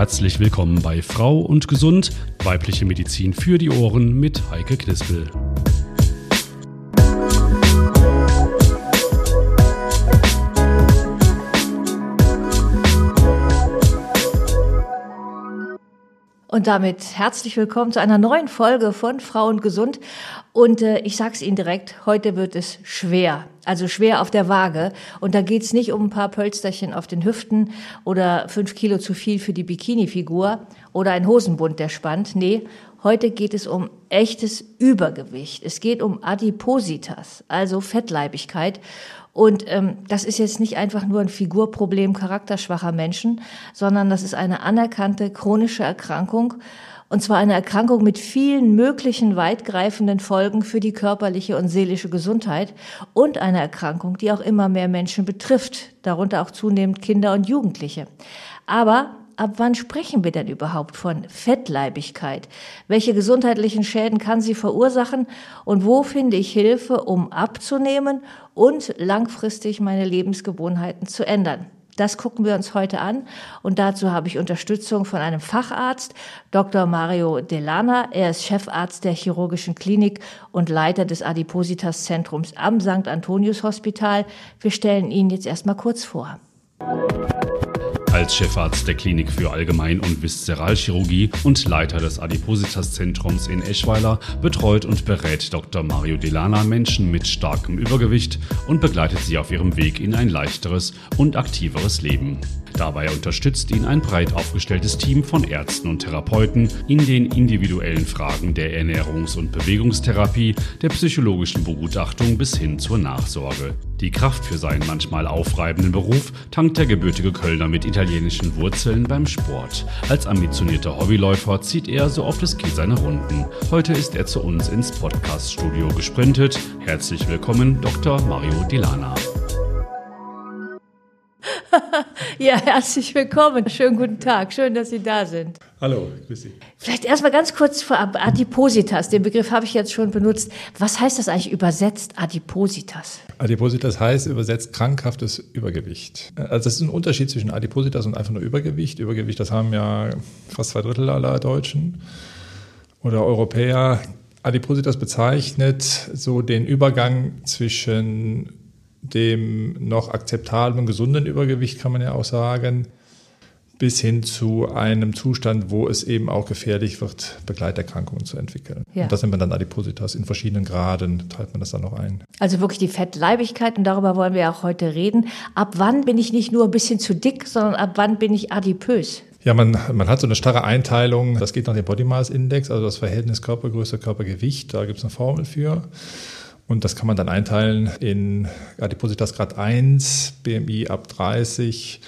Herzlich willkommen bei Frau und Gesund, weibliche Medizin für die Ohren mit Heike Knispel. Und damit herzlich willkommen zu einer neuen Folge von Frauen gesund. Und äh, ich sag's Ihnen direkt, heute wird es schwer. Also schwer auf der Waage. Und da geht's nicht um ein paar Pölsterchen auf den Hüften oder fünf Kilo zu viel für die Bikini-Figur oder ein Hosenbund, der spannt. Nee, heute geht es um echtes Übergewicht. Es geht um Adipositas, also Fettleibigkeit. Und ähm, das ist jetzt nicht einfach nur ein Figurproblem charakterschwacher Menschen, sondern das ist eine anerkannte chronische Erkrankung. Und zwar eine Erkrankung mit vielen möglichen weitgreifenden Folgen für die körperliche und seelische Gesundheit und eine Erkrankung, die auch immer mehr Menschen betrifft, darunter auch zunehmend Kinder und Jugendliche. Aber ab wann sprechen wir denn überhaupt von Fettleibigkeit? Welche gesundheitlichen Schäden kann sie verursachen? Und wo finde ich Hilfe, um abzunehmen und langfristig meine Lebensgewohnheiten zu ändern? Das gucken wir uns heute an und dazu habe ich Unterstützung von einem Facharzt, Dr. Mario Delana. Er ist Chefarzt der chirurgischen Klinik und Leiter des Adipositas Zentrums am St. Antonius Hospital. Wir stellen ihn jetzt erstmal kurz vor. Als Chefarzt der Klinik für Allgemein- und Viszeralchirurgie und Leiter des Adipositas-Zentrums in Eschweiler betreut und berät Dr. Mario Delana Menschen mit starkem Übergewicht und begleitet sie auf ihrem Weg in ein leichteres und aktiveres Leben. Dabei unterstützt ihn ein breit aufgestelltes Team von Ärzten und Therapeuten in den individuellen Fragen der Ernährungs- und Bewegungstherapie, der psychologischen Begutachtung bis hin zur Nachsorge. Die Kraft für seinen manchmal aufreibenden Beruf tankt der gebürtige Kölner mit italienischen Wurzeln beim Sport. Als ambitionierter Hobbyläufer zieht er so oft es geht seine Runden. Heute ist er zu uns ins Podcaststudio gesprintet. Herzlich willkommen, Dr. Mario Dilana. Ja, herzlich willkommen. Schönen guten Tag. Schön, dass Sie da sind. Hallo, grüß Sie. Vielleicht erstmal ganz kurz vorab. Adipositas, den Begriff habe ich jetzt schon benutzt. Was heißt das eigentlich übersetzt, Adipositas? Adipositas heißt übersetzt krankhaftes Übergewicht. Also das ist ein Unterschied zwischen Adipositas und einfach nur Übergewicht. Übergewicht, das haben ja fast zwei Drittel aller Deutschen oder Europäer. Adipositas bezeichnet so den Übergang zwischen dem noch akzeptablen, gesunden Übergewicht, kann man ja auch sagen, bis hin zu einem Zustand, wo es eben auch gefährlich wird, Begleiterkrankungen zu entwickeln. Ja. Und das nennt man dann Adipositas. In verschiedenen Graden teilt man das dann noch ein. Also wirklich die Fettleibigkeit und darüber wollen wir auch heute reden. Ab wann bin ich nicht nur ein bisschen zu dick, sondern ab wann bin ich adipös? Ja, man, man hat so eine starre Einteilung. Das geht nach dem Body Mass Index, also das Verhältnis Körpergröße, Körpergewicht. Da gibt es eine Formel für. Und das kann man dann einteilen in Adipositas Grad 1, BMI ab 30,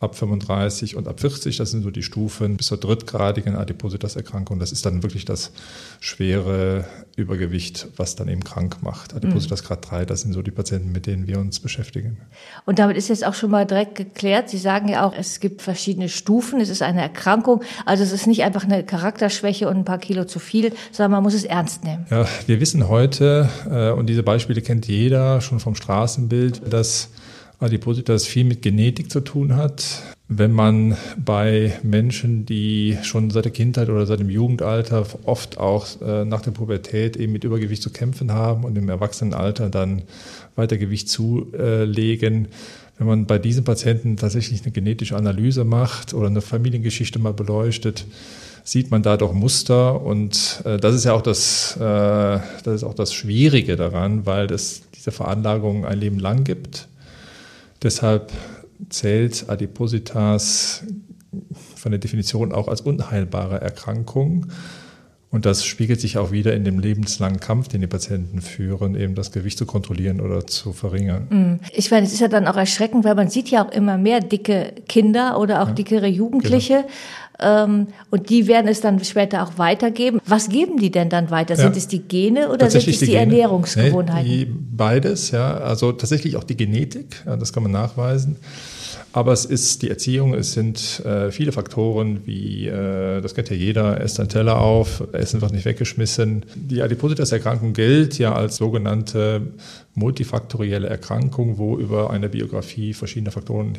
ab 35 und ab 40. Das sind so die Stufen bis zur drittgradigen Adipositas-Erkrankung. Das ist dann wirklich das schwere Übergewicht, was dann eben krank macht. Adipositas Grad 3, das sind so die Patienten, mit denen wir uns beschäftigen. Und damit ist jetzt auch schon mal direkt geklärt. Sie sagen ja auch, es gibt verschiedene Stufen. Es ist eine Erkrankung. Also es ist nicht einfach eine Charakterschwäche und ein paar Kilo zu viel, sondern man muss es ernst nehmen. Ja, wir wissen heute, äh, und diese Beispiele kennt jeder schon vom Straßenbild, dass Adipositas viel mit Genetik zu tun hat. Wenn man bei Menschen, die schon seit der Kindheit oder seit dem Jugendalter oft auch äh, nach der Pubertät eben mit Übergewicht zu kämpfen haben und im Erwachsenenalter dann weiter Gewicht zulegen, wenn man bei diesen Patienten tatsächlich eine genetische Analyse macht oder eine Familiengeschichte mal beleuchtet, sieht man da doch Muster. Und äh, das ist ja auch das, äh, das ist auch das Schwierige daran, weil es diese Veranlagung ein Leben lang gibt Deshalb zählt Adipositas von der Definition auch als unheilbare Erkrankung. Und das spiegelt sich auch wieder in dem lebenslangen Kampf, den die Patienten führen, eben das Gewicht zu kontrollieren oder zu verringern. Mm. Ich meine, es ist ja dann auch erschreckend, weil man sieht ja auch immer mehr dicke Kinder oder auch ja, dickere Jugendliche. Genau. Ähm, und die werden es dann später auch weitergeben. Was geben die denn dann weiter? Ja. Sind es die Gene oder sind es die, die Ernährungsgewohnheiten? Nee, beides, ja. Also tatsächlich auch die Genetik, ja, das kann man nachweisen. Aber es ist die Erziehung, es sind äh, viele Faktoren, wie, äh, das kennt ja jeder, esst ein Teller auf, Essen wird nicht weggeschmissen. Die Adipositas-Erkrankung gilt ja als sogenannte multifaktorielle Erkrankung, wo über eine Biografie verschiedene Faktoren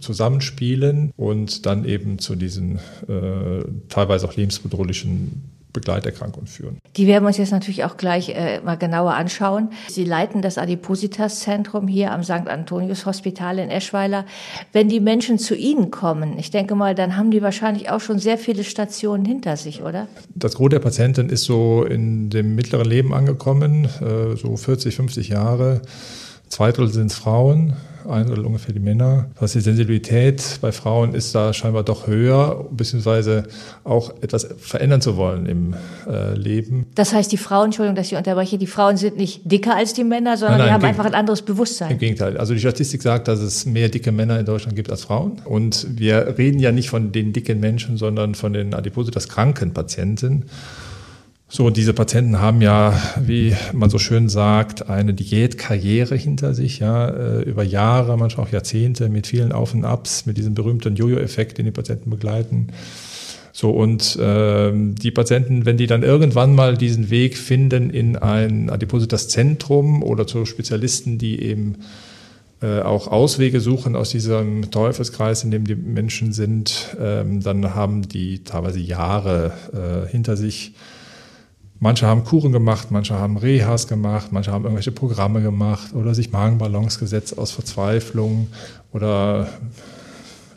zusammenspielen und dann eben zu diesen äh, teilweise auch lebensbedrohlichen Begleiterkrankungen führen. Die werden wir uns jetzt natürlich auch gleich äh, mal genauer anschauen. Sie leiten das Adipositas-Zentrum hier am St. Antonius Hospital in Eschweiler. Wenn die Menschen zu Ihnen kommen, ich denke mal, dann haben die wahrscheinlich auch schon sehr viele Stationen hinter sich, oder? Das Gros der Patienten ist so in dem mittleren Leben angekommen, äh, so 40, 50 Jahre. Zwei Drittel sind Frauen, ein Drittel ungefähr die Männer. Was die Sensibilität bei Frauen ist da scheinbar doch höher, beziehungsweise auch etwas verändern zu wollen im äh, Leben. Das heißt, die Frauen, Entschuldigung, dass ich unterbreche, die Frauen sind nicht dicker als die Männer, sondern nein, nein, die haben einfach ein anderes Bewusstsein. Im Gegenteil. Also die Statistik sagt, dass es mehr dicke Männer in Deutschland gibt als Frauen. Und wir reden ja nicht von den dicken Menschen, sondern von den Adipositas kranken Patienten. So, diese Patienten haben ja, wie man so schön sagt, eine Diätkarriere hinter sich, ja, äh, über Jahre, manchmal auch Jahrzehnte mit vielen Auf und Abs, mit diesem berühmten Jojo-Effekt, den die Patienten begleiten. So, und äh, die Patienten, wenn die dann irgendwann mal diesen Weg finden in ein Adipositas-Zentrum oder zu Spezialisten, die eben äh, auch Auswege suchen aus diesem Teufelskreis, in dem die Menschen sind, ähm, dann haben die teilweise Jahre äh, hinter sich Manche haben Kuren gemacht, manche haben Rehas gemacht, manche haben irgendwelche Programme gemacht oder sich Magenballons gesetzt aus Verzweiflung oder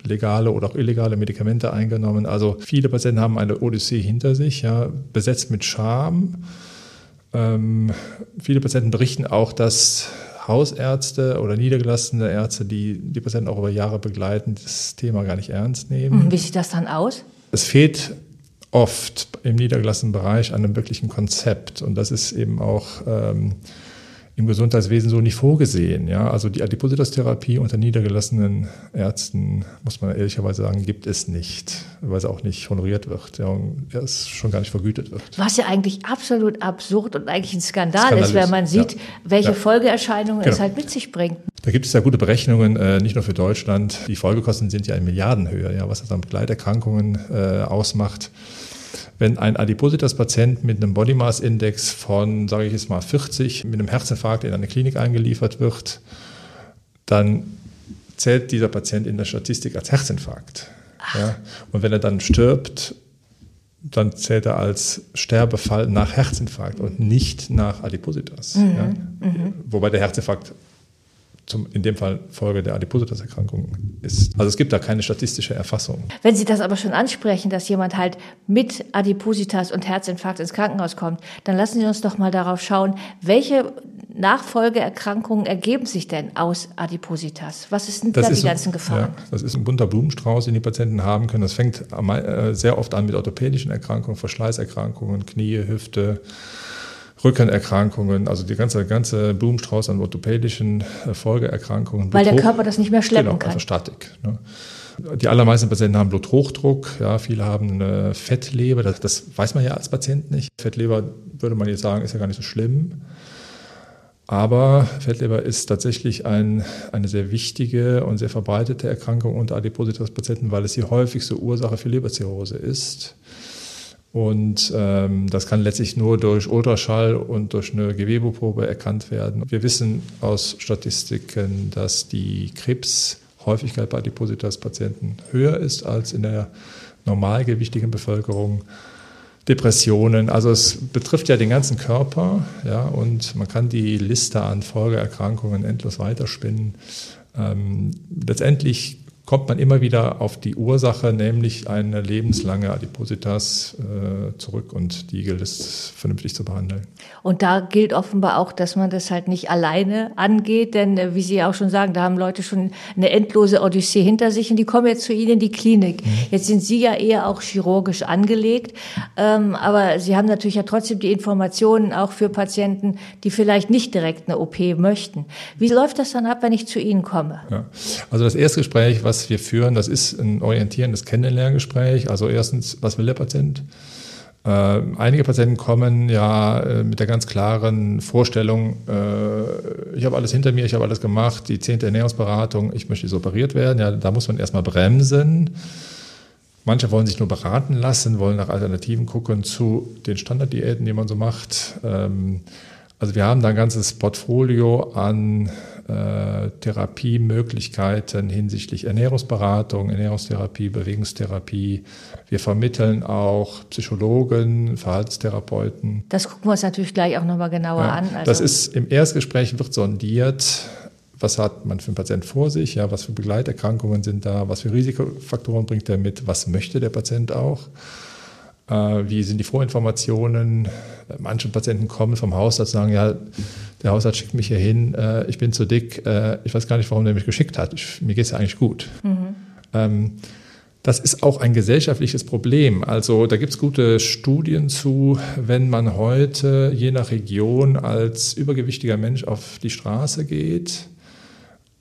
legale oder auch illegale Medikamente eingenommen. Also viele Patienten haben eine Odyssee hinter sich, ja, besetzt mit Scham. Ähm, viele Patienten berichten auch, dass Hausärzte oder niedergelassene Ärzte, die die Patienten auch über Jahre begleiten, das Thema gar nicht ernst nehmen. Wie sieht das dann aus? Es fehlt oft im niedergelassenen Bereich an einem wirklichen Konzept. Und das ist eben auch ähm, im Gesundheitswesen so nicht vorgesehen. Ja? Also die Adipositas-Therapie unter niedergelassenen Ärzten, muss man ehrlicherweise sagen, gibt es nicht, weil sie auch nicht honoriert wird. Ja, und es schon gar nicht vergütet wird. Was ja eigentlich absolut absurd und eigentlich ein Skandal ist, wenn man sieht, ja. welche ja. Folgeerscheinungen genau. es halt mit sich bringt. Da gibt es ja gute Berechnungen, äh, nicht nur für Deutschland. Die Folgekosten sind ja in Milliardenhöhe, ja, was das an Begleiterkrankungen äh, ausmacht wenn ein Adipositas-Patient mit einem Body Mass Index von, sage ich jetzt mal, 40 mit einem Herzinfarkt in eine Klinik eingeliefert wird, dann zählt dieser Patient in der Statistik als Herzinfarkt. Ja? Und wenn er dann stirbt, dann zählt er als Sterbefall nach Herzinfarkt und nicht nach Adipositas. Mhm. Ja? Mhm. Wobei der Herzinfarkt zum, in dem Fall Folge der Adipositas-Erkrankung ist. Also es gibt da keine statistische Erfassung. Wenn Sie das aber schon ansprechen, dass jemand halt mit Adipositas und Herzinfarkt ins Krankenhaus kommt, dann lassen Sie uns doch mal darauf schauen, welche Nachfolgeerkrankungen ergeben sich denn aus Adipositas? Was sind das da die ganzen Gefahren? Ja, das ist ein bunter Blumenstrauß, den die Patienten haben können. Das fängt äh, sehr oft an mit orthopädischen Erkrankungen, Verschleißerkrankungen, Knie, Hüfte, Rückenerkrankungen, also die ganze, ganze Blumenstrauß an orthopädischen äh, Folgeerkrankungen. Weil der Körper das nicht mehr schleppen genau, kann. Also Statik. Ne? Die allermeisten Patienten haben Bluthochdruck, ja, viele haben eine Fettleber, das, das, weiß man ja als Patient nicht. Fettleber würde man jetzt sagen, ist ja gar nicht so schlimm. Aber Fettleber ist tatsächlich ein, eine sehr wichtige und sehr verbreitete Erkrankung unter Adipositas-Patienten, weil es die häufigste Ursache für Leberzirrhose ist. Und ähm, das kann letztlich nur durch Ultraschall und durch eine Gewebeprobe erkannt werden. Wir wissen aus Statistiken, dass die Krebshäufigkeit bei Adipositas-Patienten höher ist als in der normalgewichtigen Bevölkerung. Depressionen, also es betrifft ja den ganzen Körper, ja, und man kann die Liste an Folgeerkrankungen endlos weiterspinnen. Ähm, letztendlich kommt man immer wieder auf die Ursache, nämlich eine lebenslange Adipositas äh, zurück und die gilt es vernünftig zu behandeln. Und da gilt offenbar auch, dass man das halt nicht alleine angeht, denn äh, wie Sie auch schon sagen, da haben Leute schon eine endlose Odyssee hinter sich und die kommen jetzt zu Ihnen in die Klinik. Mhm. Jetzt sind Sie ja eher auch chirurgisch angelegt, ähm, aber Sie haben natürlich ja trotzdem die Informationen auch für Patienten, die vielleicht nicht direkt eine OP möchten. Wie läuft das dann ab, wenn ich zu Ihnen komme? Ja. Also das erste Gespräch, was was wir führen, das ist ein orientierendes Kennenlerngespräch. Also erstens, was will der Patient? Äh, einige Patienten kommen ja äh, mit der ganz klaren Vorstellung, äh, ich habe alles hinter mir, ich habe alles gemacht, die zehnte Ernährungsberatung, ich möchte jetzt operiert werden. Ja, da muss man erstmal bremsen. Manche wollen sich nur beraten lassen, wollen nach Alternativen gucken zu den Standarddiäten, die man so macht. Ähm, also wir haben da ein ganzes Portfolio an äh, Therapiemöglichkeiten hinsichtlich Ernährungsberatung, Ernährungstherapie, Bewegungstherapie. Wir vermitteln auch Psychologen, Verhaltenstherapeuten. Das gucken wir uns natürlich gleich auch nochmal genauer ja, an. Also das ist im Erstgespräch wird sondiert, was hat man für einen Patient vor sich, ja, was für Begleiterkrankungen sind da, was für Risikofaktoren bringt er mit, was möchte der Patient auch. Äh, wie sind die Vorinformationen? Manche Patienten kommen vom Hausarzt und sagen, ja, der Hausarzt schickt mich hier hin, äh, ich bin zu dick, äh, ich weiß gar nicht, warum der mich geschickt hat, ich, mir geht es ja eigentlich gut. Mhm. Ähm, das ist auch ein gesellschaftliches Problem. Also da gibt es gute Studien zu, wenn man heute je nach Region als übergewichtiger Mensch auf die Straße geht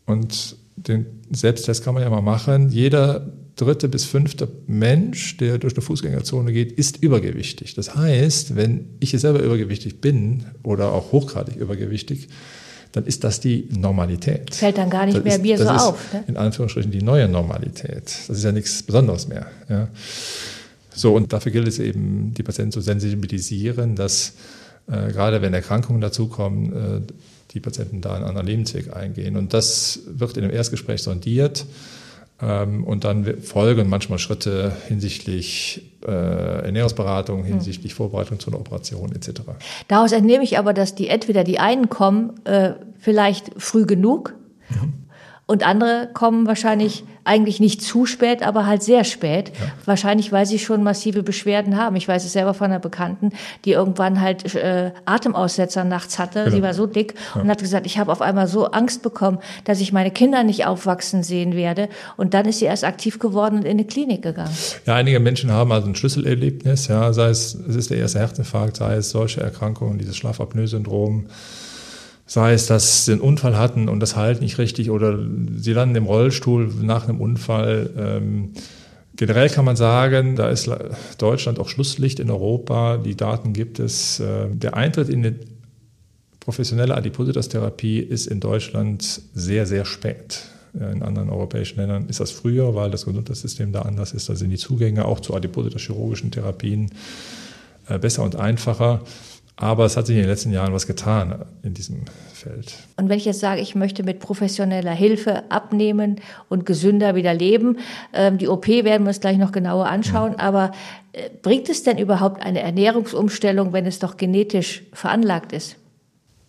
und den Selbsttest kann man ja mal machen. Jeder dritte bis fünfte Mensch, der durch eine Fußgängerzone geht, ist übergewichtig. Das heißt, wenn ich selber übergewichtig bin oder auch hochgradig übergewichtig, dann ist das die Normalität. Fällt dann gar nicht das mehr ist, mir so auf. Ne? In Anführungsstrichen die neue Normalität. Das ist ja nichts Besonderes mehr. Ja. So, und dafür gilt es eben, die Patienten zu sensibilisieren, dass äh, gerade wenn Erkrankungen dazukommen, äh, die Patienten da einen anderen Lebensweg eingehen. Und das wird in dem Erstgespräch sondiert. Ähm, und dann folgen manchmal Schritte hinsichtlich äh, Ernährungsberatung, hm. hinsichtlich hm. Vorbereitung zu einer Operation etc. Daraus entnehme ich aber, dass die entweder die einen kommen äh, vielleicht früh genug mhm. Und andere kommen wahrscheinlich eigentlich nicht zu spät, aber halt sehr spät. Ja. Wahrscheinlich, weil sie schon massive Beschwerden haben. Ich weiß es selber von einer Bekannten, die irgendwann halt äh, Atemaussetzer nachts hatte. Genau. Sie war so dick ja. und hat gesagt, ich habe auf einmal so Angst bekommen, dass ich meine Kinder nicht aufwachsen sehen werde. Und dann ist sie erst aktiv geworden und in eine Klinik gegangen. Ja, einige Menschen haben also ein Schlüsselerlebnis, ja, sei es, es ist der erste Herzinfarkt, sei es solche Erkrankungen, dieses Schlafapnoe-Syndrom Sei es, dass sie einen Unfall hatten und das halt nicht richtig oder sie landen im Rollstuhl nach einem Unfall. Ähm, generell kann man sagen, da ist Deutschland auch Schlusslicht in Europa. Die Daten gibt es. Äh, der Eintritt in eine professionelle Adipositas-Therapie ist in Deutschland sehr, sehr spät. In anderen europäischen Ländern ist das früher, weil das Gesundheitssystem da anders ist. Da sind die Zugänge auch zu Adipositas-chirurgischen Therapien äh, besser und einfacher. Aber es hat sich in den letzten Jahren was getan in diesem Feld. Und wenn ich jetzt sage, ich möchte mit professioneller Hilfe abnehmen und gesünder wieder leben, ähm, die OP werden wir uns gleich noch genauer anschauen, ja. aber äh, bringt es denn überhaupt eine Ernährungsumstellung, wenn es doch genetisch veranlagt ist?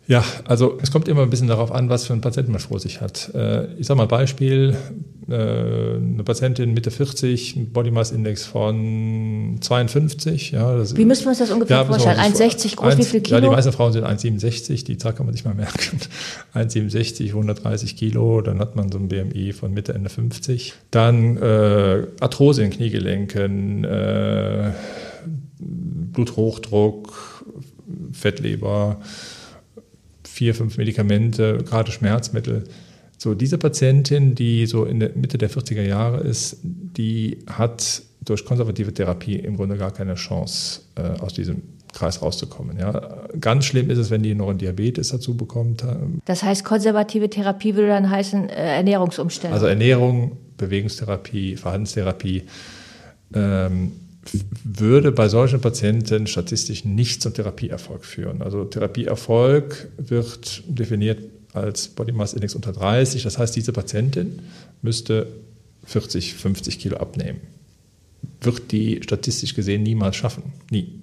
Ja, also es kommt immer ein bisschen darauf an, was für ein Patient man vor sich hat. Äh, ich sage mal Beispiel, äh, eine Patientin Mitte 40, ein Body Mass Index von 52. Ja, das, wie müssen wir uns das ungefähr ja, vorstellen? 1,60 groß, 1, wie viel Kilo? Ja, die meisten Frauen sind 1,67, die Zahl kann man sich mal merken. 1,67, 130 Kilo, dann hat man so ein BMI von Mitte, Ende 50. Dann äh, Arthrose in Kniegelenken, äh, Bluthochdruck, Fettleber, vier, fünf Medikamente, gerade Schmerzmittel. So, diese Patientin, die so in der Mitte der 40er Jahre ist, die hat durch konservative Therapie im Grunde gar keine Chance, äh, aus diesem Kreis rauszukommen. Ja. Ganz schlimm ist es, wenn die noch einen Diabetes dazu bekommt. Das heißt, konservative Therapie würde dann heißen äh, Ernährungsumstellung? Also Ernährung, Bewegungstherapie, Verhaltenstherapie. Ähm, würde bei solchen Patienten statistisch nicht zum Therapieerfolg führen. Also Therapieerfolg wird definiert als Body Mass Index unter 30. Das heißt, diese Patientin müsste 40, 50 Kilo abnehmen. Wird die statistisch gesehen niemals schaffen. Nie.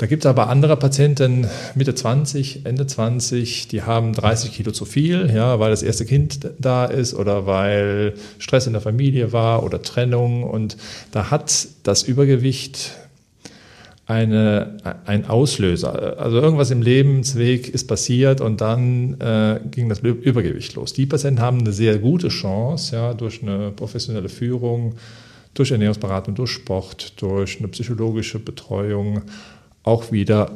Da gibt es aber andere Patienten, Mitte 20, Ende 20, die haben 30 Kilo zu viel, ja, weil das erste Kind da ist oder weil Stress in der Familie war oder Trennung. Und da hat das Übergewicht eine, ein Auslöser. Also irgendwas im Lebensweg ist passiert und dann äh, ging das Übergewicht los. Die Patienten haben eine sehr gute Chance, ja, durch eine professionelle Führung, durch Ernährungsberatung, durch Sport, durch eine psychologische Betreuung auch wieder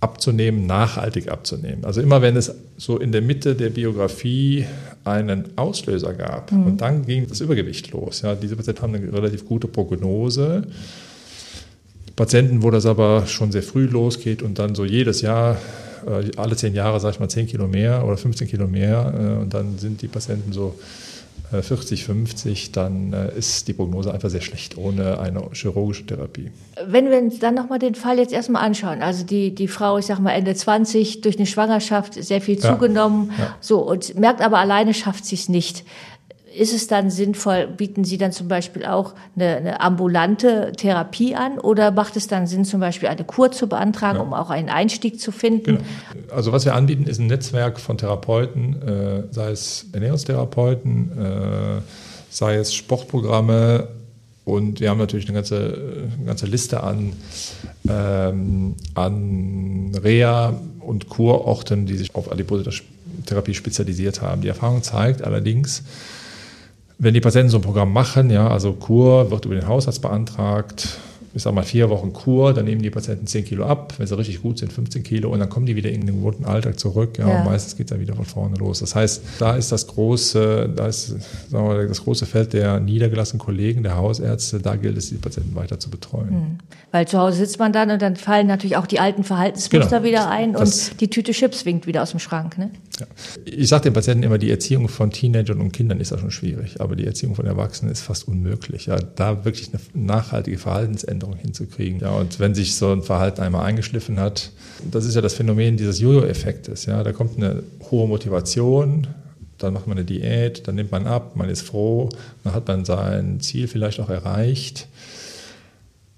abzunehmen, nachhaltig abzunehmen. Also immer wenn es so in der Mitte der Biografie einen Auslöser gab mhm. und dann ging das Übergewicht los. Ja, diese Patienten haben eine relativ gute Prognose. Patienten, wo das aber schon sehr früh losgeht und dann so jedes Jahr, äh, alle zehn Jahre, sag ich mal, 10 Kilo mehr oder 15 Kilo mehr äh, und dann sind die Patienten so 40, äh, 50, dann äh, ist die Prognose einfach sehr schlecht ohne eine chirurgische Therapie. Wenn wir uns dann nochmal den Fall jetzt erstmal anschauen, also die, die Frau, ich sag mal Ende 20, durch eine Schwangerschaft sehr viel zugenommen, ja, ja. so, und merkt aber alleine schafft sie es nicht ist es dann sinnvoll, bieten Sie dann zum Beispiel auch eine, eine, ambulante Therapie an oder macht es dann Sinn, zum Beispiel eine Kur zu beantragen, ja. um auch einen Einstieg zu finden? Genau. Also was wir anbieten, ist ein Netzwerk von Therapeuten, äh, sei es Ernährungstherapeuten, äh, sei es Sportprogramme und wir haben natürlich eine ganze, eine ganze Liste an, ähm, an Reha- und Kurorten, die sich auf Adipositas-Therapie spezialisiert haben. Die Erfahrung zeigt allerdings, wenn die Patienten so ein Programm machen, ja, also Kur wird über den Hausarzt beantragt, ich sage mal vier Wochen Kur, dann nehmen die Patienten 10 Kilo ab, wenn sie richtig gut sind, 15 Kilo und dann kommen die wieder in den gewohnten Alltag zurück. Ja, ja. Und meistens geht es dann wieder von vorne los. Das heißt, da ist das große, da ist sagen wir, das große Feld der niedergelassenen Kollegen, der Hausärzte, da gilt es, die Patienten weiter zu betreuen. Hm. Weil zu Hause sitzt man dann und dann fallen natürlich auch die alten Verhaltensmuster genau. wieder ein und die Tüte Chips winkt wieder aus dem Schrank. Ne? Ja. Ich sage den Patienten immer, die Erziehung von Teenagern und Kindern ist ja schon schwierig, aber die Erziehung von Erwachsenen ist fast unmöglich. Ja, da wirklich eine nachhaltige Verhaltensänderung hinzukriegen. Ja, und wenn sich so ein Verhalten einmal eingeschliffen hat, das ist ja das Phänomen dieses Jojo-Effektes. Ja, da kommt eine hohe Motivation, dann macht man eine Diät, dann nimmt man ab, man ist froh, dann hat man sein Ziel vielleicht auch erreicht.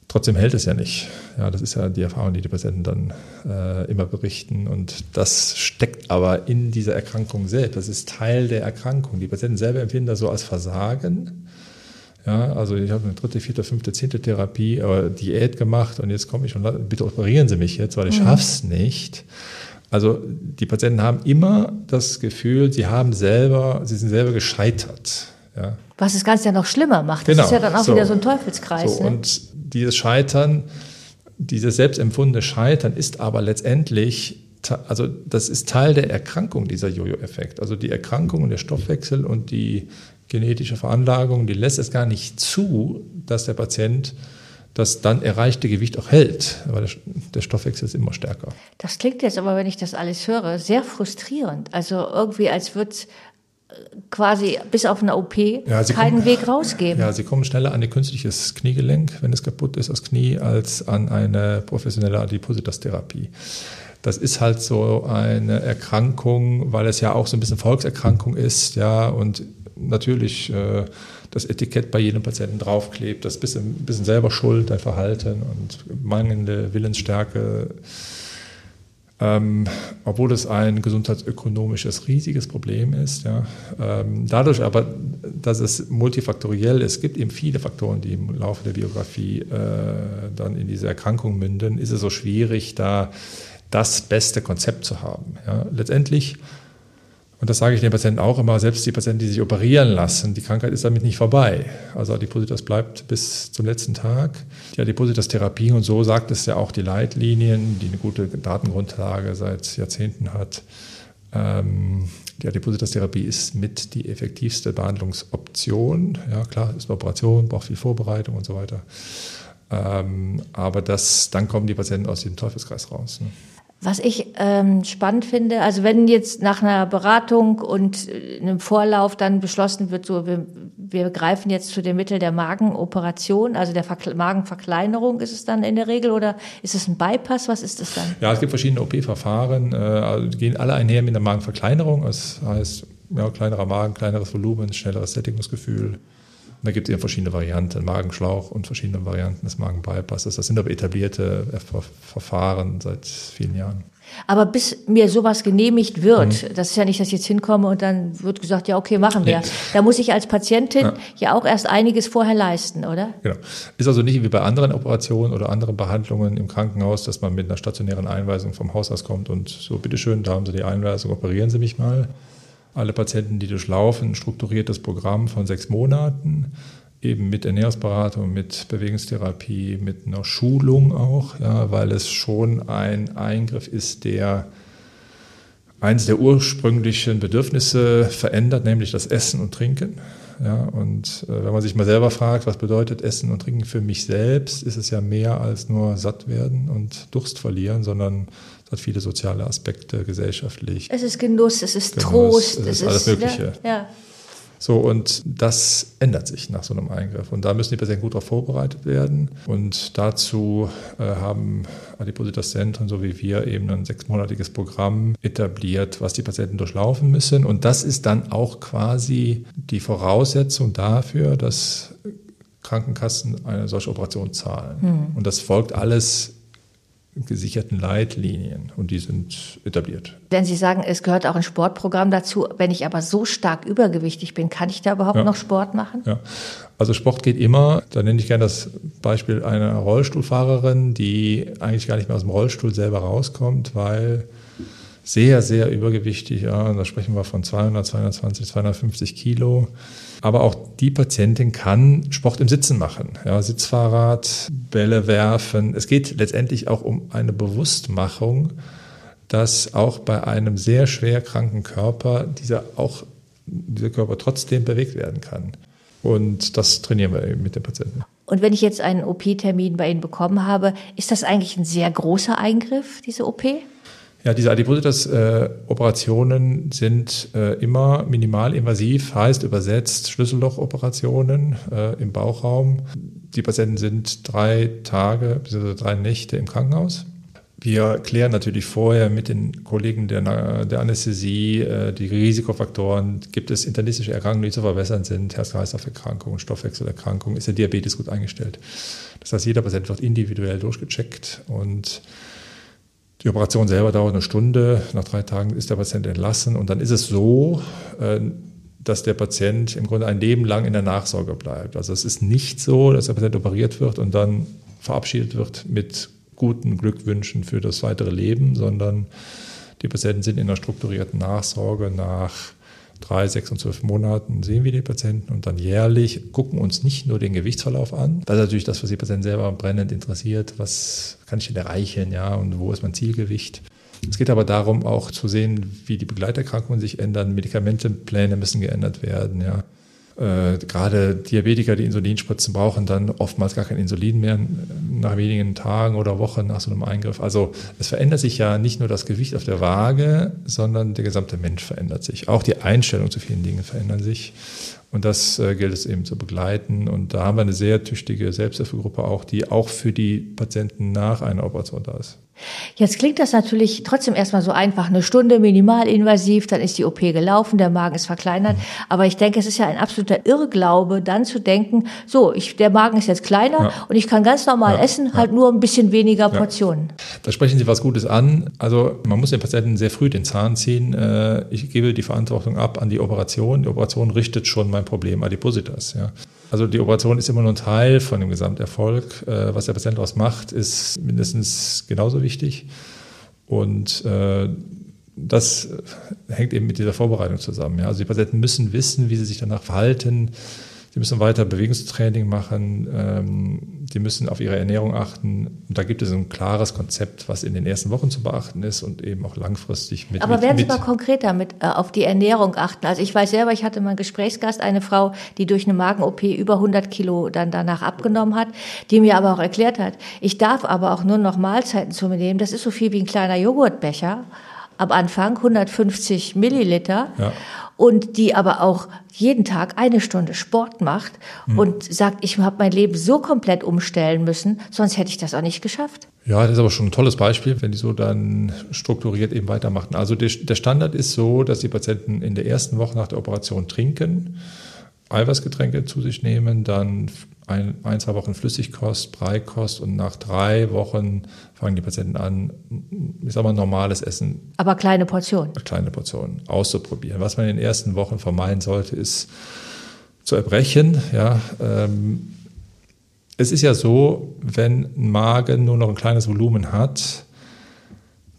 Trotzdem hält es ja nicht. Ja, das ist ja die Erfahrung, die die Patienten dann äh, immer berichten. Und das steckt aber in dieser Erkrankung selbst. Das ist Teil der Erkrankung. Die Patienten selber empfinden das so als Versagen. Ja, also ich habe eine dritte, vierte, fünfte, zehnte Therapie, aber Diät gemacht und jetzt komme ich und bitte operieren Sie mich jetzt, weil ich mhm. schaff's nicht. Also die Patienten haben immer das Gefühl, sie haben selber, sie sind selber gescheitert. Ja. Was das Ganze ja noch schlimmer macht. Das genau. ist ja dann auch so. wieder so ein Teufelskreis. So, ne? Und dieses Scheitern, dieses selbstempfundene Scheitern ist aber letztendlich, also das ist Teil der Erkrankung, dieser Jojo-Effekt. Also die Erkrankung und der Stoffwechsel und die genetische Veranlagung, die lässt es gar nicht zu, dass der Patient das dann erreichte Gewicht auch hält, weil der Stoffwechsel ist immer stärker. Das klingt jetzt aber, wenn ich das alles höre, sehr frustrierend. Also irgendwie, als würde es quasi bis auf eine OP ja, keinen kommen, Weg rausgeben. Ja, sie kommen schneller an ein künstliches Kniegelenk, wenn es kaputt ist, das Knie, als an eine professionelle Adipositas-Therapie. Das ist halt so eine Erkrankung, weil es ja auch so ein bisschen Volkserkrankung ist, ja, und natürlich äh, das Etikett bei jedem Patienten draufklebt, das ein bisschen selber schuld, dein Verhalten und mangelnde Willensstärke ähm, obwohl es ein gesundheitsökonomisches riesiges Problem ist. Ja. Ähm, dadurch aber, dass es multifaktoriell ist, es gibt eben viele Faktoren, die im Laufe der Biografie äh, dann in diese Erkrankung münden, ist es so schwierig, da das beste Konzept zu haben. Ja. Letztendlich und das sage ich den Patienten auch immer, selbst die Patienten, die sich operieren lassen, die Krankheit ist damit nicht vorbei. Also Adipositas bleibt bis zum letzten Tag. Die Adipositas-Therapie, und so sagt es ja auch die Leitlinien, die eine gute Datengrundlage seit Jahrzehnten hat. Ähm, die Adipositas-Therapie ist mit die effektivste Behandlungsoption. Ja, klar, ist eine Operation, braucht viel Vorbereitung und so weiter. Ähm, aber das, dann kommen die Patienten aus dem Teufelskreis raus. Ne? Was ich ähm, spannend finde, also wenn jetzt nach einer Beratung und äh, einem Vorlauf dann beschlossen wird, so wir, wir greifen jetzt zu dem Mittel der Magenoperation, also der Verkle Magenverkleinerung ist es dann in der Regel oder ist es ein Bypass? Was ist das dann? Ja, es gibt verschiedene OP-Verfahren, äh, also gehen alle einher mit einer Magenverkleinerung. Das heißt, ja, kleinerer Magen, kleineres Volumen, schnelleres Sättigungsgefühl. Da gibt es eben verschiedene Varianten, Magenschlauch und verschiedene Varianten des Magenbypasses. Das sind aber etablierte Verfahren seit vielen Jahren. Aber bis mir sowas genehmigt wird, mhm. das ist ja nicht, dass ich jetzt hinkomme und dann wird gesagt, ja, okay, machen wir. Nee. Da muss ich als Patientin ja. ja. auch erst einiges vorher leisten, oder? Genau. Ist also nicht wie bei anderen Operationen oder anderen Behandlungen im Krankenhaus, dass man mit einer stationären Einweisung vom Hausarzt kommt und so, bitteschön, da haben Sie die Einweisung, operieren Sie mich mal alle Patienten, die durchlaufen, ein strukturiertes Programm von sechs Monaten, eben mit Ernährungsberatung, mit Bewegungstherapie, mit einer Schulung auch, ja, weil es schon ein Eingriff ist, der eines der ursprünglichen Bedürfnisse verändert, nämlich das Essen und Trinken. Ja, und äh, wenn man sich mal selber fragt, was bedeutet Essen und Trinken für mich selbst, ist es ja mehr als nur satt werden und Durst verlieren, sondern es hat viele soziale Aspekte, gesellschaftlich. Es ist Genuss, es ist Genuss, Trost, es ist alles Mögliche. Ja, ja. So, und das ändert sich nach so einem Eingriff. Und da müssen die Patienten gut darauf vorbereitet werden. Und dazu äh, haben Adipositas-Zentren, so wie wir, eben ein sechsmonatiges Programm etabliert, was die Patienten durchlaufen müssen. Und das ist dann auch quasi die Voraussetzung dafür, dass Krankenkassen eine solche Operation zahlen. Hm. Und das folgt alles gesicherten Leitlinien und die sind etabliert. Wenn Sie sagen, es gehört auch ein Sportprogramm dazu, wenn ich aber so stark übergewichtig bin, kann ich da überhaupt ja. noch Sport machen? Ja, also Sport geht immer. Da nenne ich gerne das Beispiel einer Rollstuhlfahrerin, die eigentlich gar nicht mehr aus dem Rollstuhl selber rauskommt, weil sehr, sehr übergewichtig, ja, da sprechen wir von 200, 220, 250 Kilo. Aber auch die Patientin kann Sport im Sitzen machen. Ja, Sitzfahrrad, Bälle werfen. Es geht letztendlich auch um eine Bewusstmachung, dass auch bei einem sehr schwer kranken Körper dieser auch dieser Körper trotzdem bewegt werden kann. Und das trainieren wir eben mit den Patienten. Und wenn ich jetzt einen OP-Termin bei Ihnen bekommen habe, ist das eigentlich ein sehr großer Eingriff, diese OP? Ja, diese Adipositas-Operationen sind äh, immer minimalinvasiv, heißt übersetzt Schlüssellochoperationen äh, im Bauchraum. Die Patienten sind drei Tage bzw. drei Nächte im Krankenhaus. Wir klären natürlich vorher mit den Kollegen der, der Anästhesie äh, die Risikofaktoren. Gibt es internistische Erkrankungen, die zu verbessern sind? Herz-Kreislauf-Erkrankungen, Stoffwechselerkrankungen? Ist der Diabetes gut eingestellt? Das heißt, jeder Patient wird individuell durchgecheckt und die Operation selber dauert eine Stunde. Nach drei Tagen ist der Patient entlassen. Und dann ist es so, äh, dass der Patient im Grunde ein Leben lang in der Nachsorge bleibt. Also es ist nicht so, dass der Patient operiert wird und dann verabschiedet wird mit guten Glückwünschen für das weitere Leben, sondern die Patienten sind in einer strukturierten Nachsorge nach drei, sechs und zwölf Monaten sehen wir die Patienten und dann jährlich gucken uns nicht nur den Gewichtsverlauf an. Das ist natürlich das, was die Patienten selber brennend interessiert. Was kann ich denn erreichen, ja, und wo ist mein Zielgewicht? Es geht aber darum, auch zu sehen, wie die Begleiterkrankungen sich ändern. Medikamentenpläne müssen geändert werden, ja. Äh, gerade Diabetiker, die Insulinspritzen brauchen, dann oftmals gar kein Insulin mehr nach wenigen Tagen oder Wochen nach so einem Eingriff. Also es verändert sich ja nicht nur das Gewicht auf der Waage, sondern der gesamte Mensch verändert sich. Auch die Einstellung zu vielen Dingen verändern sich. Und das äh, gilt es eben zu begleiten. Und da haben wir eine sehr tüchtige Selbsthilfegruppe auch, die auch für die Patienten nach einer Operation da ist. Jetzt klingt das natürlich trotzdem erstmal so einfach. Eine Stunde minimalinvasiv, dann ist die OP gelaufen, der Magen ist verkleinert. Aber ich denke, es ist ja ein absoluter Irrglaube, dann zu denken, so, ich, der Magen ist jetzt kleiner ja. und ich kann ganz normal ja. essen, halt nur ein bisschen weniger Portionen. Da sprechen Sie was Gutes an. Also man muss den Patienten sehr früh den Zahn ziehen. Äh, ich gebe die Verantwortung ab an die Operation. Die Operation richtet schon mein Problem Adipositas. Ja. Also die Operation ist immer nur ein Teil von dem Gesamterfolg. Äh, was der Patient daraus macht, ist mindestens genauso wichtig. Und äh, das hängt eben mit dieser Vorbereitung zusammen. Also die Patienten müssen wissen, wie sie sich danach verhalten die müssen weiter Bewegungstraining machen, ähm, die müssen auf ihre Ernährung achten. Und da gibt es ein klares Konzept, was in den ersten Wochen zu beachten ist und eben auch langfristig mit. Aber mit, werden Sie mal konkreter mit äh, auf die Ernährung achten? Also ich weiß selber, ich hatte mal einen Gesprächsgast, eine Frau, die durch eine Magen-OP über 100 Kilo dann danach abgenommen hat, die mir aber auch erklärt hat, ich darf aber auch nur noch Mahlzeiten zu mir nehmen. Das ist so viel wie ein kleiner Joghurtbecher am Anfang, 150 Milliliter. Ja und die aber auch jeden Tag eine Stunde Sport macht mhm. und sagt, ich habe mein Leben so komplett umstellen müssen, sonst hätte ich das auch nicht geschafft. Ja, das ist aber schon ein tolles Beispiel, wenn die so dann strukturiert eben weitermachen. Also der, der Standard ist so, dass die Patienten in der ersten Woche nach der Operation trinken, Eiweißgetränke zu sich nehmen, dann ein, ein, zwei Wochen Flüssigkost, Breikost und nach drei Wochen fangen die Patienten an, ich sag mal, normales Essen. Aber kleine Portionen. Kleine Portionen auszuprobieren. Was man in den ersten Wochen vermeiden sollte, ist zu erbrechen. Ja, ähm, es ist ja so, wenn ein Magen nur noch ein kleines Volumen hat,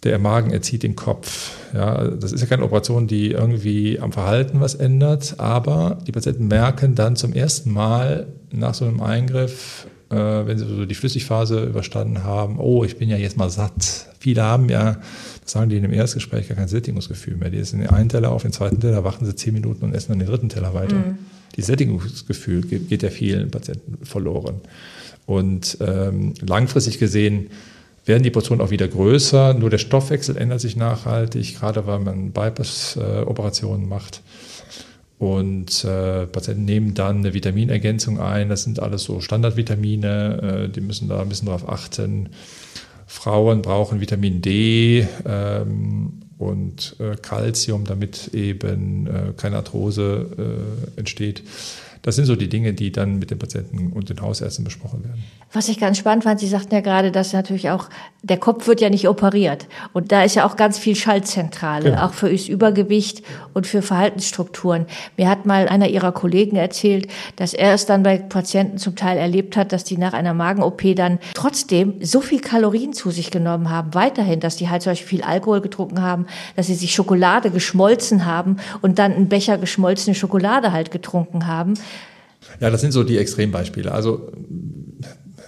der Magen erzieht den Kopf. Ja, das ist ja keine Operation, die irgendwie am Verhalten was ändert, aber die Patienten merken dann zum ersten Mal nach so einem Eingriff, äh, wenn sie so die Flüssigphase überstanden haben, oh, ich bin ja jetzt mal satt. Viele haben ja, das sagen die in dem Erstgespräch, gar kein Sättigungsgefühl mehr. Die essen den einen Teller auf, den zweiten Teller, warten sie zehn Minuten und essen dann den dritten Teller weiter. Mhm. Die Sättigungsgefühl geht, geht ja vielen Patienten verloren. Und ähm, langfristig gesehen werden die Portionen auch wieder größer, nur der Stoffwechsel ändert sich nachhaltig, gerade weil man Bypass-Operationen macht. Und äh, Patienten nehmen dann eine Vitaminergänzung ein. Das sind alles so Standardvitamine, äh, die müssen da ein bisschen drauf achten. Frauen brauchen Vitamin D ähm, und äh, Calcium, damit eben äh, keine Arthrose äh, entsteht. Das sind so die Dinge, die dann mit den Patienten und den Hausärzten besprochen werden. Was ich ganz spannend fand, Sie sagten ja gerade, dass natürlich auch der Kopf wird ja nicht operiert. Und da ist ja auch ganz viel Schaltzentrale, genau. auch für das Übergewicht und für Verhaltensstrukturen. Mir hat mal einer Ihrer Kollegen erzählt, dass er es dann bei Patienten zum Teil erlebt hat, dass die nach einer Magen-OP dann trotzdem so viel Kalorien zu sich genommen haben, weiterhin, dass die halt zum Beispiel viel Alkohol getrunken haben, dass sie sich Schokolade geschmolzen haben und dann einen Becher geschmolzene Schokolade halt getrunken haben. Ja, das sind so die Extrembeispiele. Also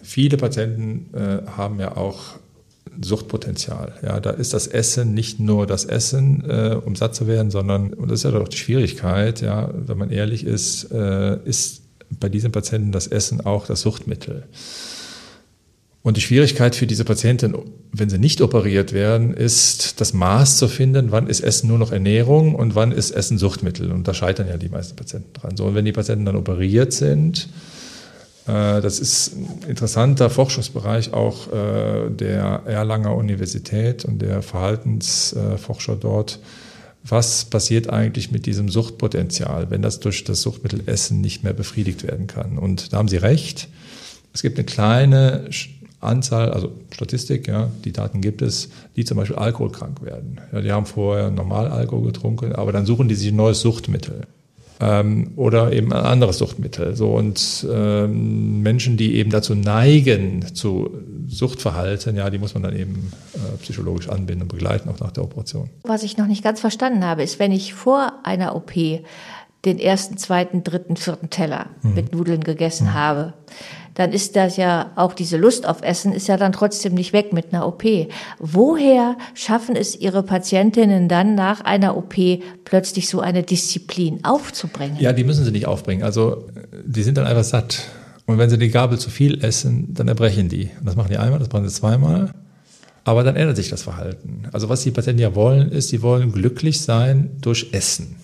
viele Patienten äh, haben ja auch Suchtpotenzial. Ja, da ist das Essen nicht nur das Essen, äh, um satt zu werden, sondern, und das ist ja doch die Schwierigkeit, ja, wenn man ehrlich ist, äh, ist bei diesen Patienten das Essen auch das Suchtmittel. Und die Schwierigkeit für diese Patienten, wenn sie nicht operiert werden, ist das Maß zu finden, wann ist Essen nur noch Ernährung und wann ist Essen Suchtmittel. Und da scheitern ja die meisten Patienten dran. So, und wenn die Patienten dann operiert sind, das ist ein interessanter Forschungsbereich auch äh, der Erlanger Universität und der Verhaltensforscher dort. Was passiert eigentlich mit diesem Suchtpotenzial, wenn das durch das Suchtmittel Essen nicht mehr befriedigt werden kann? Und da haben Sie recht. Es gibt eine kleine Anzahl, also Statistik, ja, die Daten gibt es, die zum Beispiel alkoholkrank werden. Ja, die haben vorher normal Alkohol getrunken, aber dann suchen die sich ein neues Suchtmittel ähm, oder eben ein anderes Suchtmittel. So und ähm, Menschen, die eben dazu neigen zu Suchtverhalten, ja, die muss man dann eben äh, psychologisch anbinden und begleiten, auch nach der Operation. Was ich noch nicht ganz verstanden habe, ist, wenn ich vor einer OP den ersten, zweiten, dritten, vierten Teller mhm. mit Nudeln gegessen mhm. habe, dann ist das ja auch diese Lust auf Essen ist ja dann trotzdem nicht weg mit einer OP. Woher schaffen es Ihre Patientinnen dann nach einer OP plötzlich so eine Disziplin aufzubringen? Ja, die müssen sie nicht aufbringen. Also die sind dann einfach satt. Und wenn sie die Gabel zu viel essen, dann erbrechen die. Und das machen die einmal, das machen sie zweimal. Aber dann ändert sich das Verhalten. Also was die Patienten ja wollen, ist, sie wollen glücklich sein durch Essen.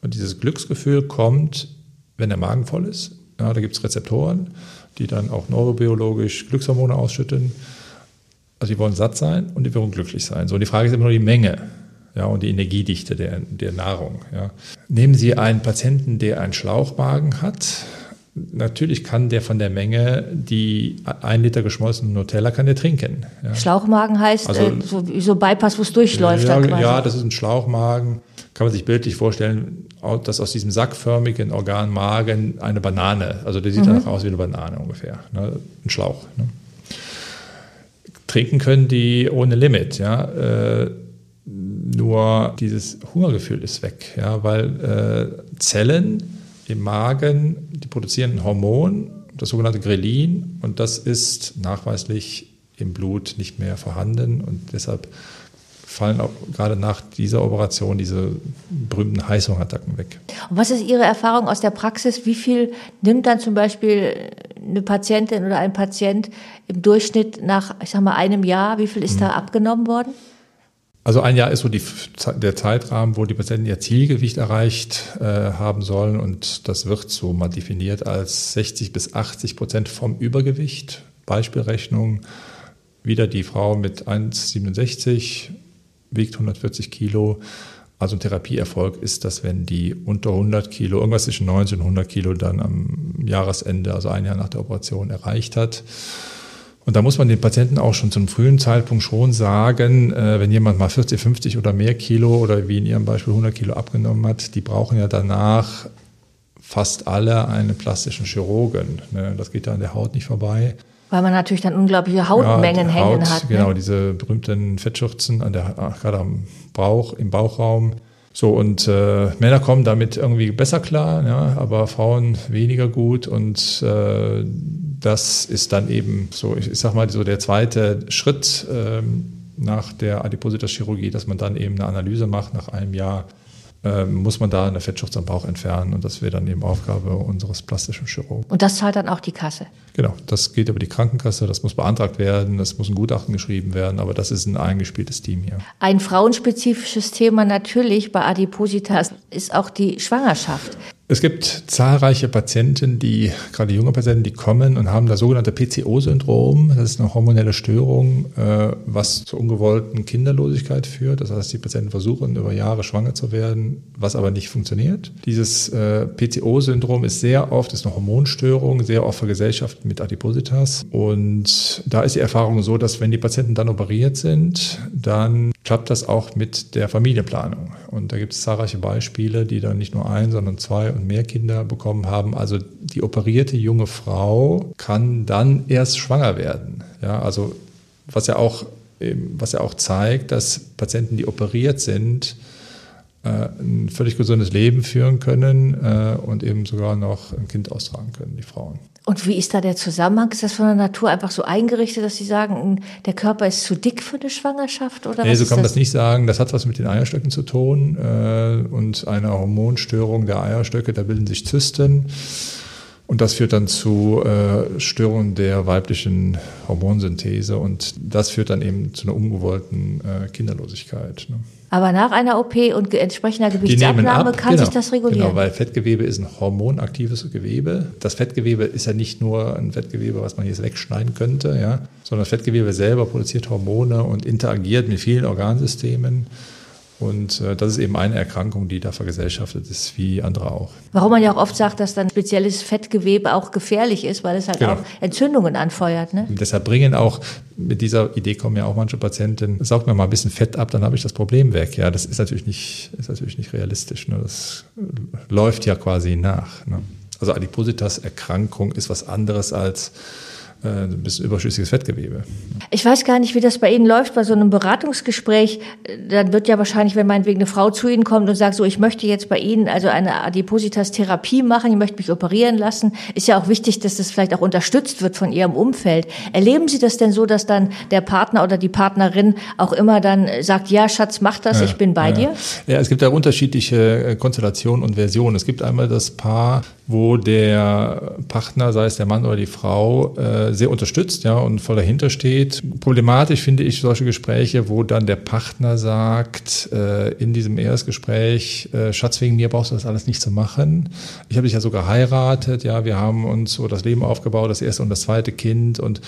Und dieses Glücksgefühl kommt, wenn der Magen voll ist. Ja, da gibt es Rezeptoren die dann auch neurobiologisch Glückshormone ausschütten. Also die wollen satt sein und die wollen glücklich sein. So, und die Frage ist immer nur die Menge ja, und die Energiedichte der, der Nahrung. Ja. Nehmen Sie einen Patienten, der einen Schlauchmagen hat. Natürlich kann der von der Menge die ein Liter geschmolzene Nutella kann der trinken. Ja. Schlauchmagen heißt also, äh, so, so Bypass, wo es durchläuft. Ja, ja, das ist ein Schlauchmagen. Kann man sich bildlich vorstellen, dass aus diesem sackförmigen Organ Magen eine Banane, also der sieht mhm. danach aus wie eine Banane ungefähr, ne? ein Schlauch. Ne? Trinken können die ohne Limit, ja. Äh, nur dieses Hungergefühl ist weg, ja, weil äh, Zellen im Magen, die produzieren ein Hormon, das sogenannte Grelin, und das ist nachweislich im Blut nicht mehr vorhanden und deshalb fallen auch gerade nach dieser Operation diese berühmten Heißhungerattacken weg. Und was ist Ihre Erfahrung aus der Praxis? Wie viel nimmt dann zum Beispiel eine Patientin oder ein Patient im Durchschnitt nach, ich sag mal, einem Jahr? Wie viel ist hm. da abgenommen worden? Also ein Jahr ist so die, der Zeitrahmen, wo die Patienten ihr Zielgewicht erreicht äh, haben sollen und das wird so mal definiert als 60 bis 80 Prozent vom Übergewicht. Beispielrechnung, wieder die Frau mit 1,67 wiegt 140 Kilo. Also ein Therapieerfolg ist das, wenn die unter 100 Kilo, irgendwas zwischen 90 und 100 Kilo dann am Jahresende, also ein Jahr nach der Operation, erreicht hat. Und da muss man den Patienten auch schon zum frühen Zeitpunkt schon sagen, äh, wenn jemand mal 40, 50 oder mehr Kilo oder wie in Ihrem Beispiel 100 Kilo abgenommen hat, die brauchen ja danach fast alle einen plastischen Chirurgen. Ne? Das geht da an der Haut nicht vorbei. Weil man natürlich dann unglaubliche Hautmengen ja, hängen Haut, hat. Ne? Genau, diese berühmten Fettschürzen an der, gerade am Bauch, im Bauchraum. So, und äh, Männer kommen damit irgendwie besser klar, ja, aber Frauen weniger gut. Und äh, das ist dann eben so, ich sag mal, so der zweite Schritt ähm, nach der Adipositas-Chirurgie, dass man dann eben eine Analyse macht nach einem Jahr muss man da eine Fettschucht am Bauch entfernen. Und das wäre dann eben Aufgabe unseres plastischen Chirurgen. Und das zahlt dann auch die Kasse? Genau, das geht über die Krankenkasse, das muss beantragt werden, das muss ein Gutachten geschrieben werden, aber das ist ein eingespieltes Team hier. Ein frauenspezifisches Thema natürlich bei Adipositas ist auch die Schwangerschaft. Es gibt zahlreiche Patienten, die, gerade junge Patienten, die kommen und haben das sogenannte PCO-Syndrom. Das ist eine hormonelle Störung, äh, was zur ungewollten Kinderlosigkeit führt. Das heißt, die Patienten versuchen über Jahre schwanger zu werden, was aber nicht funktioniert. Dieses äh, PCO-Syndrom ist sehr oft, ist eine Hormonstörung, sehr oft vergesellschaftet mit Adipositas. Und da ist die Erfahrung so, dass wenn die Patienten dann operiert sind, dann klappt das auch mit der Familienplanung. Und da gibt es zahlreiche Beispiele, die dann nicht nur ein, sondern zwei und mehr Kinder bekommen haben. Also die operierte junge Frau kann dann erst schwanger werden. Ja, also was ja auch, was ja auch zeigt, dass Patienten, die operiert sind, äh, ein völlig gesundes Leben führen können äh, und eben sogar noch ein Kind austragen können, die Frauen. Und wie ist da der Zusammenhang? Ist das von der Natur einfach so eingerichtet, dass Sie sagen, der Körper ist zu dick für eine Schwangerschaft? Oder nee, so kann man das? nicht sagen. Das hat was mit den Eierstöcken zu tun äh, und einer Hormonstörung der Eierstöcke. Da bilden sich Zysten. Und das führt dann zu äh, Störungen der weiblichen Hormonsynthese und das führt dann eben zu einer ungewollten äh, Kinderlosigkeit. Ne? Aber nach einer OP und entsprechender Gewichtsabnahme kann genau, sich das regulieren. Genau, weil Fettgewebe ist ein hormonaktives Gewebe. Das Fettgewebe ist ja nicht nur ein Fettgewebe, was man jetzt wegschneiden könnte, ja, sondern das Fettgewebe selber produziert Hormone und interagiert mit vielen Organsystemen. Und äh, das ist eben eine Erkrankung, die da vergesellschaftet ist, wie andere auch. Warum man ja auch oft sagt, dass dann spezielles Fettgewebe auch gefährlich ist, weil es halt genau. auch Entzündungen anfeuert. Ne? Und deshalb bringen auch, mit dieser Idee kommen ja auch manche Patienten, saugt mir mal ein bisschen Fett ab, dann habe ich das Problem weg. Ja, das ist natürlich nicht, ist natürlich nicht realistisch. Ne? Das läuft ja quasi nach. Ne? Also Adipositas-Erkrankung ist was anderes als äh, ein bisschen überschüssiges Fettgewebe. Ich weiß gar nicht, wie das bei Ihnen läuft, bei so einem Beratungsgespräch. Dann wird ja wahrscheinlich, wenn meinetwegen eine Frau zu Ihnen kommt und sagt, so, ich möchte jetzt bei Ihnen also eine Adipositas-Therapie machen, ich möchte mich operieren lassen, ist ja auch wichtig, dass das vielleicht auch unterstützt wird von Ihrem Umfeld. Erleben Sie das denn so, dass dann der Partner oder die Partnerin auch immer dann sagt, ja, Schatz, mach das, ja, ich bin bei ja. dir? Ja, es gibt da unterschiedliche äh, Konstellationen und Versionen. Es gibt einmal das Paar, wo der Partner, sei es der Mann oder die Frau, äh, sehr unterstützt ja, und voll dahinter steht. Problematisch finde ich solche Gespräche, wo dann der Partner sagt, äh, in diesem Erstgespräch, äh, Schatz, wegen mir brauchst du das alles nicht zu machen. Ich habe dich ja so geheiratet, ja, wir haben uns so das Leben aufgebaut, das erste und das zweite Kind und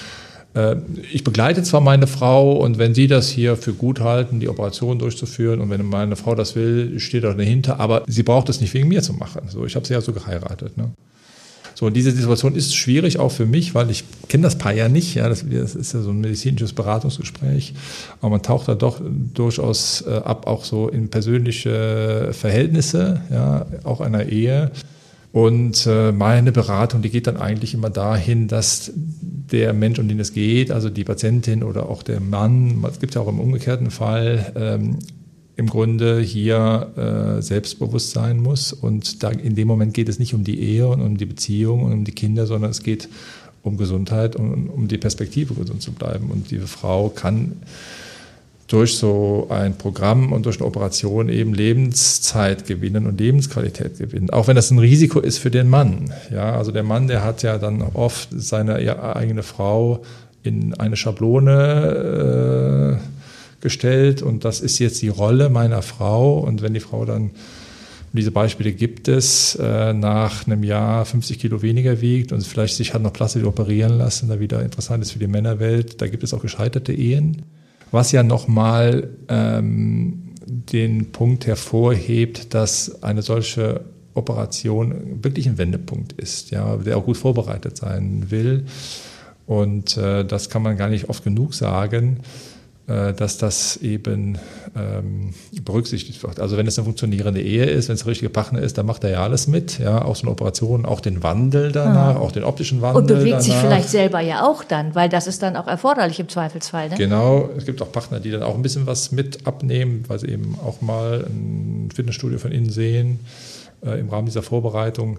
ich begleite zwar meine Frau und wenn Sie das hier für gut halten, die Operation durchzuführen und wenn meine Frau das will, steht auch dahinter, aber sie braucht es nicht wegen mir zu machen. So, ich habe sie ja so geheiratet. Ne? So, und diese Situation ist schwierig auch für mich, weil ich kenne das Paar ja nicht. Ja, das, das, ist ja so ein medizinisches Beratungsgespräch. Aber man taucht da doch durchaus äh, ab, auch so in persönliche Verhältnisse, ja, auch einer Ehe. Und äh, meine Beratung, die geht dann eigentlich immer dahin, dass der Mensch, um den es geht, also die Patientin oder auch der Mann, es gibt ja auch im umgekehrten Fall, ähm, im Grunde hier äh, selbstbewusst sein muss. Und da, in dem Moment geht es nicht um die Ehe und um die Beziehung und um die Kinder, sondern es geht um Gesundheit und um die Perspektive, gesund zu bleiben. Und diese Frau kann durch so ein Programm und durch eine Operation eben Lebenszeit gewinnen und Lebensqualität gewinnen. Auch wenn das ein Risiko ist für den Mann. Ja, also der Mann, der hat ja dann oft seine eigene Frau in eine Schablone äh, gestellt und das ist jetzt die Rolle meiner Frau. Und wenn die Frau dann, diese Beispiele gibt es, äh, nach einem Jahr 50 Kilo weniger wiegt und vielleicht sich hat noch Plastik operieren lassen, da wieder interessant ist für die Männerwelt, da gibt es auch gescheiterte Ehen. Was ja nochmal ähm, den Punkt hervorhebt, dass eine solche Operation wirklich ein Wendepunkt ist, ja, der auch gut vorbereitet sein will. Und äh, das kann man gar nicht oft genug sagen. Äh, dass das eben ähm, berücksichtigt wird. Also wenn es eine funktionierende Ehe ist, wenn es der richtige Partner ist, dann macht er ja alles mit, ja, auch so eine Operation, auch den Wandel danach, ja. auch den optischen Wandel. Und bewegt danach. sich vielleicht selber ja auch dann, weil das ist dann auch erforderlich im Zweifelsfall. Ne? Genau, es gibt auch Partner, die dann auch ein bisschen was mit abnehmen, weil sie eben auch mal ein Fitnessstudio von innen sehen äh, im Rahmen dieser Vorbereitung.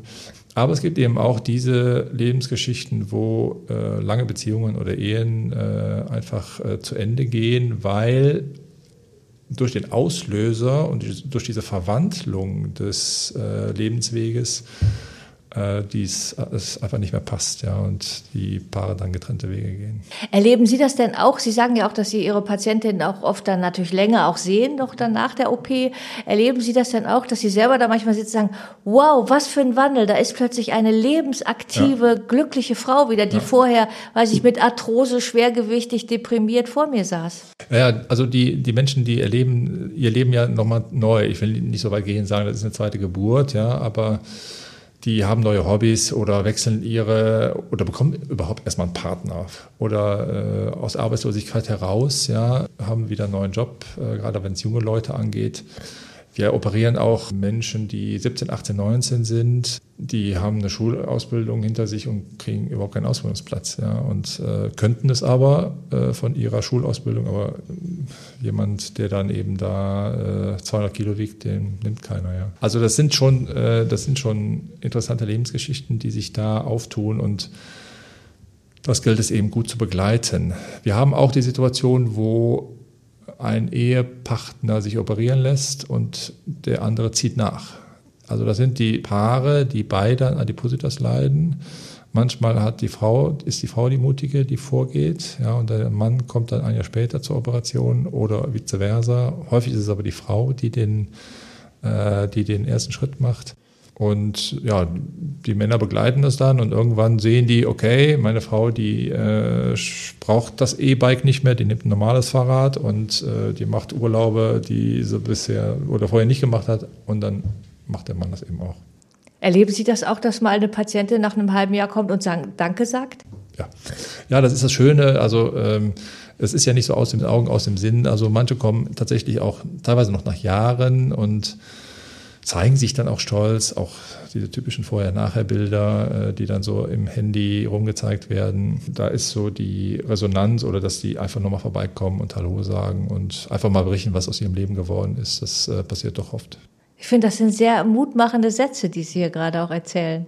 Aber es gibt eben auch diese Lebensgeschichten, wo äh, lange Beziehungen oder Ehen äh, einfach äh, zu Ende gehen, weil durch den Auslöser und durch diese Verwandlung des äh, Lebensweges äh, dies es einfach nicht mehr passt, ja, und die Paare dann getrennte Wege gehen. Erleben Sie das denn auch? Sie sagen ja auch, dass Sie Ihre Patientinnen auch oft dann natürlich länger auch sehen, noch dann nach der OP. Erleben Sie das denn auch, dass Sie selber da manchmal sitzen und sagen, wow, was für ein Wandel, da ist plötzlich eine lebensaktive, ja. glückliche Frau wieder, die ja. vorher, weiß ich, mit Arthrose, schwergewichtig, deprimiert vor mir saß. Ja, also die, die Menschen, die erleben ihr Leben ja nochmal neu. Ich will nicht so weit gehen sagen, das ist eine zweite Geburt, ja, aber die haben neue Hobbys oder wechseln ihre oder bekommen überhaupt erstmal einen Partner oder äh, aus Arbeitslosigkeit heraus, ja, haben wieder einen neuen Job, äh, gerade wenn es junge Leute angeht. Wir operieren auch Menschen, die 17, 18, 19 sind, die haben eine Schulausbildung hinter sich und kriegen überhaupt keinen Ausbildungsplatz. Ja, und äh, könnten es aber äh, von ihrer Schulausbildung, aber äh, jemand, der dann eben da äh, 200 Kilo wiegt, den nimmt keiner. Ja. Also das sind schon, äh, das sind schon interessante Lebensgeschichten, die sich da auftun und das gilt es eben gut zu begleiten. Wir haben auch die Situation, wo ein Ehepartner sich operieren lässt und der andere zieht nach. Also das sind die Paare, die beide an Adipositas leiden. Manchmal hat die Frau, ist die Frau die Mutige, die vorgeht, ja, und der Mann kommt dann ein Jahr später zur Operation oder vice versa. Häufig ist es aber die Frau, die den, äh, die den ersten Schritt macht. Und ja, die Männer begleiten das dann und irgendwann sehen die, okay, meine Frau, die äh, braucht das E-Bike nicht mehr, die nimmt ein normales Fahrrad und äh, die macht Urlaube, die sie bisher oder vorher nicht gemacht hat und dann macht der Mann das eben auch. Erleben Sie das auch, dass mal eine Patientin nach einem halben Jahr kommt und sagen, Danke sagt? Ja, ja das ist das Schöne. Also ähm, es ist ja nicht so aus den Augen, aus dem Sinn. Also manche kommen tatsächlich auch teilweise noch nach Jahren und zeigen sich dann auch stolz, auch diese typischen Vorher-Nachher-Bilder, äh, die dann so im Handy rumgezeigt werden. Da ist so die Resonanz oder dass die einfach nochmal vorbeikommen und Hallo sagen und einfach mal berichten, was aus ihrem Leben geworden ist. Das äh, passiert doch oft. Ich finde, das sind sehr mutmachende Sätze, die Sie hier gerade auch erzählen.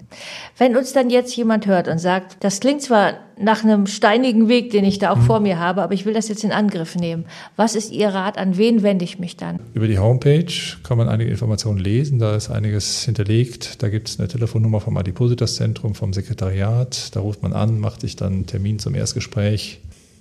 Wenn uns dann jetzt jemand hört und sagt, das klingt zwar nach einem steinigen Weg, den ich da auch mhm. vor mir habe, aber ich will das jetzt in Angriff nehmen. Was ist Ihr Rat? An wen wende ich mich dann? Über die Homepage kann man einige Informationen lesen. Da ist einiges hinterlegt. Da gibt es eine Telefonnummer vom Adipositas-Zentrum, vom Sekretariat. Da ruft man an, macht sich dann einen Termin zum Erstgespräch.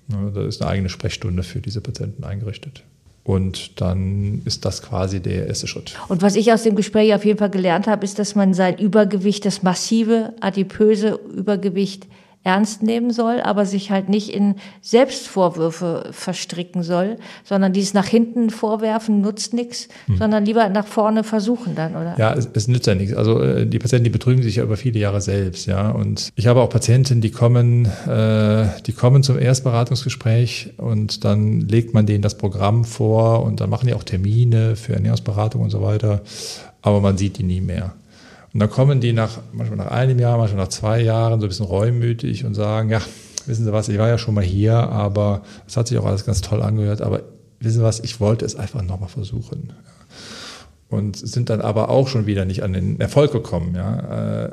Da ist eine eigene Sprechstunde für diese Patienten eingerichtet. Und dann ist das quasi der erste Schritt. Und was ich aus dem Gespräch auf jeden Fall gelernt habe, ist, dass man sein Übergewicht, das massive, adipöse Übergewicht ernst nehmen soll, aber sich halt nicht in Selbstvorwürfe verstricken soll, sondern dieses nach hinten vorwerfen nutzt nichts, hm. sondern lieber nach vorne versuchen dann, oder? Ja, es, es nützt ja nichts. Also äh, die Patienten, die betrügen sich ja über viele Jahre selbst, ja. Und ich habe auch Patienten, die kommen, äh, die kommen zum Erstberatungsgespräch und dann legt man denen das Programm vor und dann machen die auch Termine für Ernährungsberatung und so weiter, aber man sieht die nie mehr. Und dann kommen die nach, manchmal nach einem Jahr, manchmal nach zwei Jahren so ein bisschen reumütig und sagen, ja, wissen Sie was, ich war ja schon mal hier, aber es hat sich auch alles ganz toll angehört, aber wissen Sie was, ich wollte es einfach nochmal versuchen. Und sind dann aber auch schon wieder nicht an den Erfolg gekommen. Ja.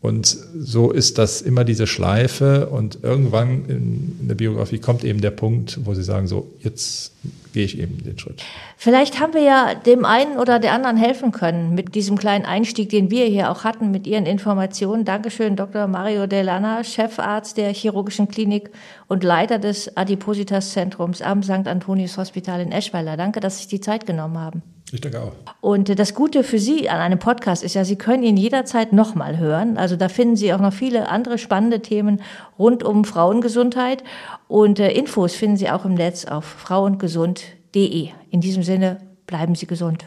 Und so ist das immer diese Schleife und irgendwann in der Biografie kommt eben der Punkt, wo sie sagen, so, jetzt gehe ich eben den Schritt. Vielleicht haben wir ja dem einen oder der anderen helfen können mit diesem kleinen Einstieg, den wir hier auch hatten mit Ihren Informationen. Dankeschön, Dr. Mario Delana, Chefarzt der Chirurgischen Klinik und Leiter des Adipositas-Zentrums am St. Antonius Hospital in Eschweiler. Danke, dass Sie sich die Zeit genommen haben. Ich denke auch. Und das Gute für Sie an einem Podcast ist ja, Sie können ihn jederzeit nochmal hören. Also da finden Sie auch noch viele andere spannende Themen rund um Frauengesundheit. Und äh, Infos finden Sie auch im Netz auf frauengesund.de. In diesem Sinne, bleiben Sie gesund.